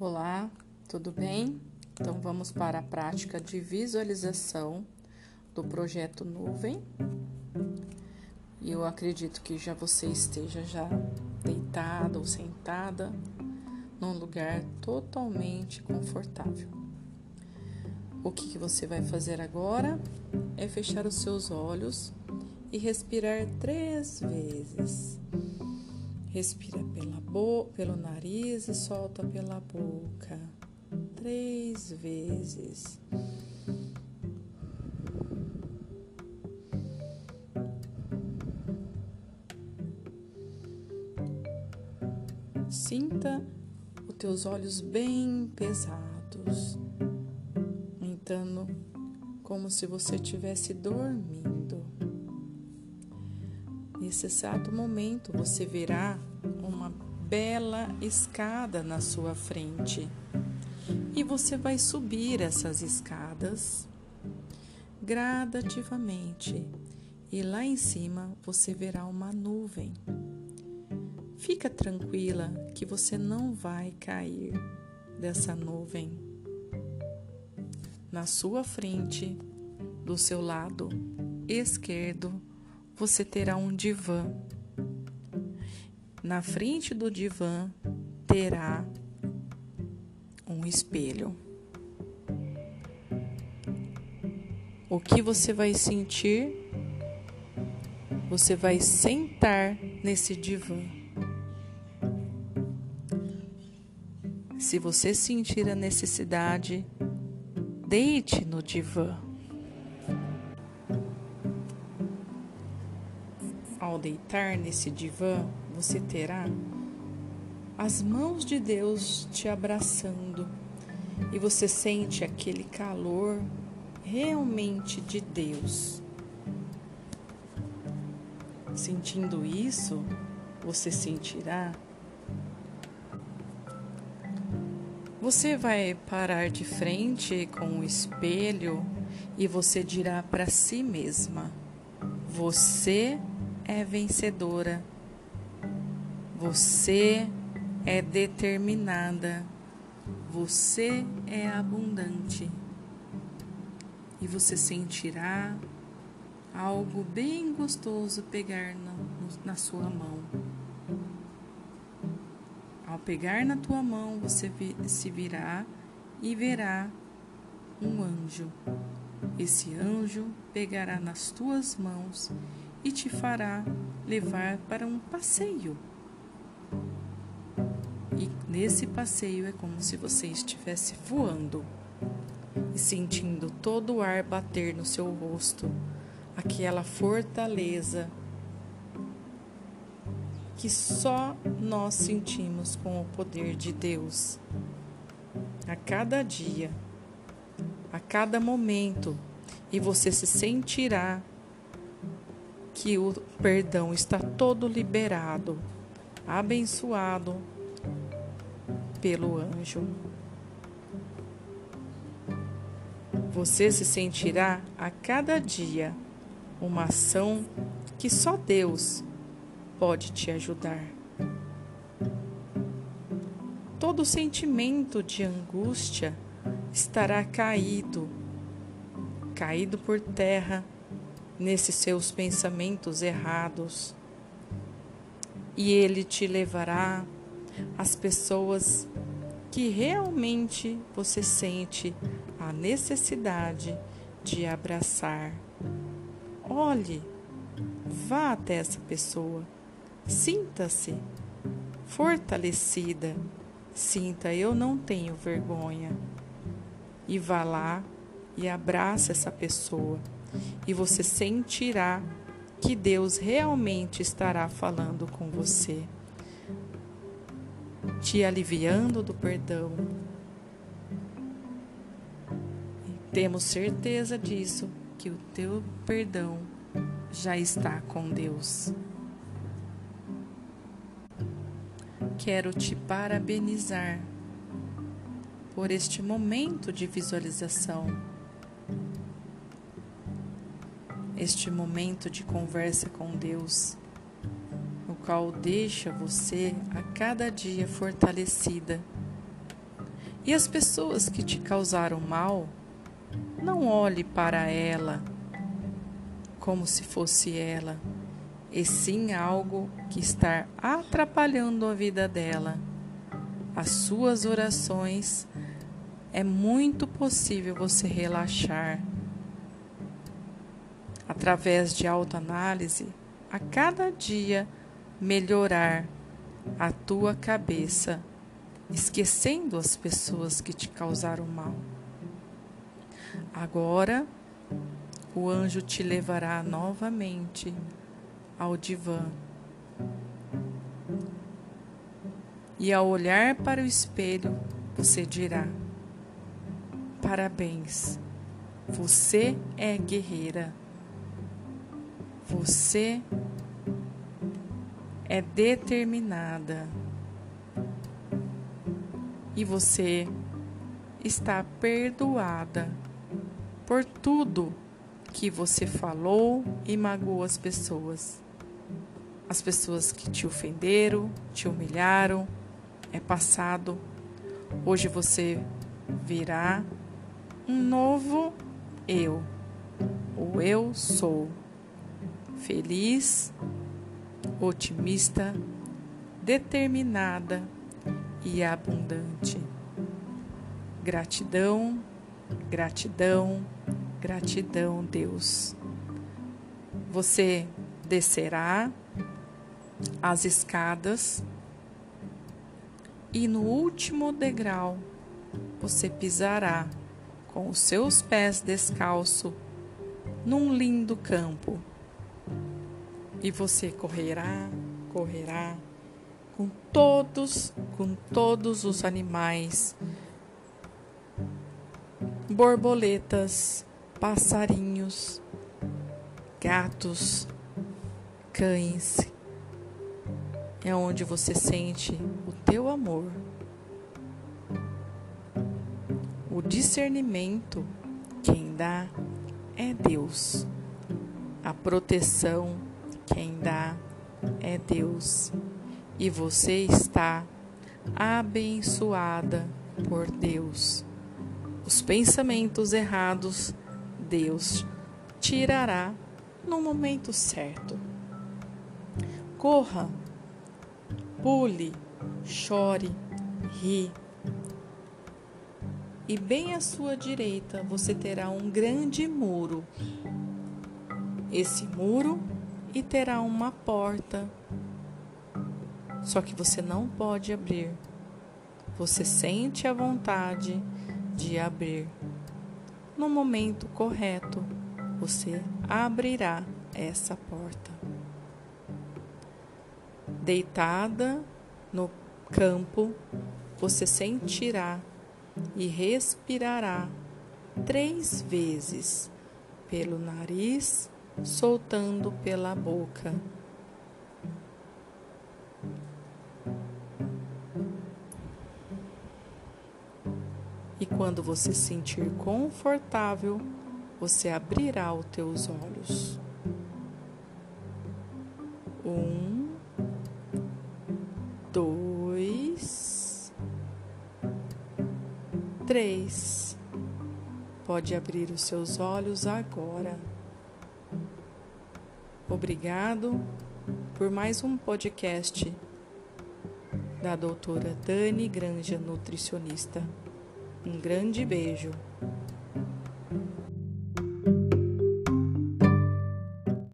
Olá, tudo bem? Então vamos para a prática de visualização do projeto Nuvem. E eu acredito que já você esteja já deitada ou sentada num lugar totalmente confortável. O que, que você vai fazer agora é fechar os seus olhos e respirar três vezes. Respira pela boca, pelo nariz e solta pela boca. Três vezes. Sinta os teus olhos bem pesados, entrando como se você estivesse dormindo. Nesse exato momento, você verá uma bela escada na sua frente e você vai subir essas escadas gradativamente e lá em cima você verá uma nuvem. Fica tranquila que você não vai cair dessa nuvem. Na sua frente, do seu lado esquerdo, você terá um divã. Na frente do divã terá um espelho. O que você vai sentir? Você vai sentar nesse divã. Se você sentir a necessidade, deite no divã. Ao deitar nesse divã, você terá as mãos de Deus te abraçando e você sente aquele calor realmente de Deus. Sentindo isso, você sentirá. Você vai parar de frente com o espelho e você dirá para si mesma: Você é vencedora. Você é determinada. Você é abundante. E você sentirá algo bem gostoso pegar na, na sua mão. Ao pegar na tua mão, você se virá e verá um anjo. Esse anjo pegará nas tuas mãos e te fará levar para um passeio. E nesse passeio é como se você estivesse voando e sentindo todo o ar bater no seu rosto, aquela fortaleza que só nós sentimos com o poder de Deus. A cada dia, a cada momento, e você se sentirá que o perdão está todo liberado, abençoado pelo anjo. Você se sentirá a cada dia uma ação que só Deus pode te ajudar. Todo sentimento de angústia estará caído, caído por terra nesses seus pensamentos errados. E ele te levará às pessoas que realmente você sente a necessidade de abraçar. Olhe, vá até essa pessoa, sinta-se fortalecida, sinta eu não tenho vergonha e vá lá e abraça essa pessoa e você sentirá que Deus realmente estará falando com você, te aliviando do perdão. E temos certeza disso, que o teu perdão já está com Deus. Quero te parabenizar por este momento de visualização este momento de conversa com Deus, o qual deixa você a cada dia fortalecida E as pessoas que te causaram mal, não olhe para ela como se fosse ela, e sim algo que está atrapalhando a vida dela. As suas orações é muito possível você relaxar através de autoanálise, a cada dia melhorar a tua cabeça, esquecendo as pessoas que te causaram mal. Agora, o anjo te levará novamente ao divã. E ao olhar para o espelho, você dirá: Parabéns, você é guerreira. Você é determinada. E você está perdoada por tudo que você falou e magoou as pessoas. As pessoas que te ofenderam, te humilharam, é passado. Hoje você virá um novo eu. O eu sou feliz, otimista, determinada e abundante. Gratidão, gratidão, gratidão, Deus. Você descerá as escadas e no último degrau você pisará com os seus pés descalço num lindo campo e você correrá, correrá com todos, com todos os animais, borboletas, passarinhos, gatos, cães. É onde você sente o teu amor. O discernimento, quem dá é Deus. A proteção, quem dá é Deus. E você está abençoada por Deus. Os pensamentos errados, Deus tirará no momento certo. Corra, pule, chore, ri. E bem à sua direita você terá um grande muro. Esse muro e terá uma porta. Só que você não pode abrir. Você sente a vontade de abrir. No momento correto, você abrirá essa porta. Deitada no campo, você sentirá e respirará três vezes pelo nariz soltando pela boca. E quando você sentir confortável, você abrirá os teus olhos. Um, dois, três. Pode abrir os seus olhos agora. Obrigado por mais um podcast da doutora Dani Granja, nutricionista. Um grande beijo.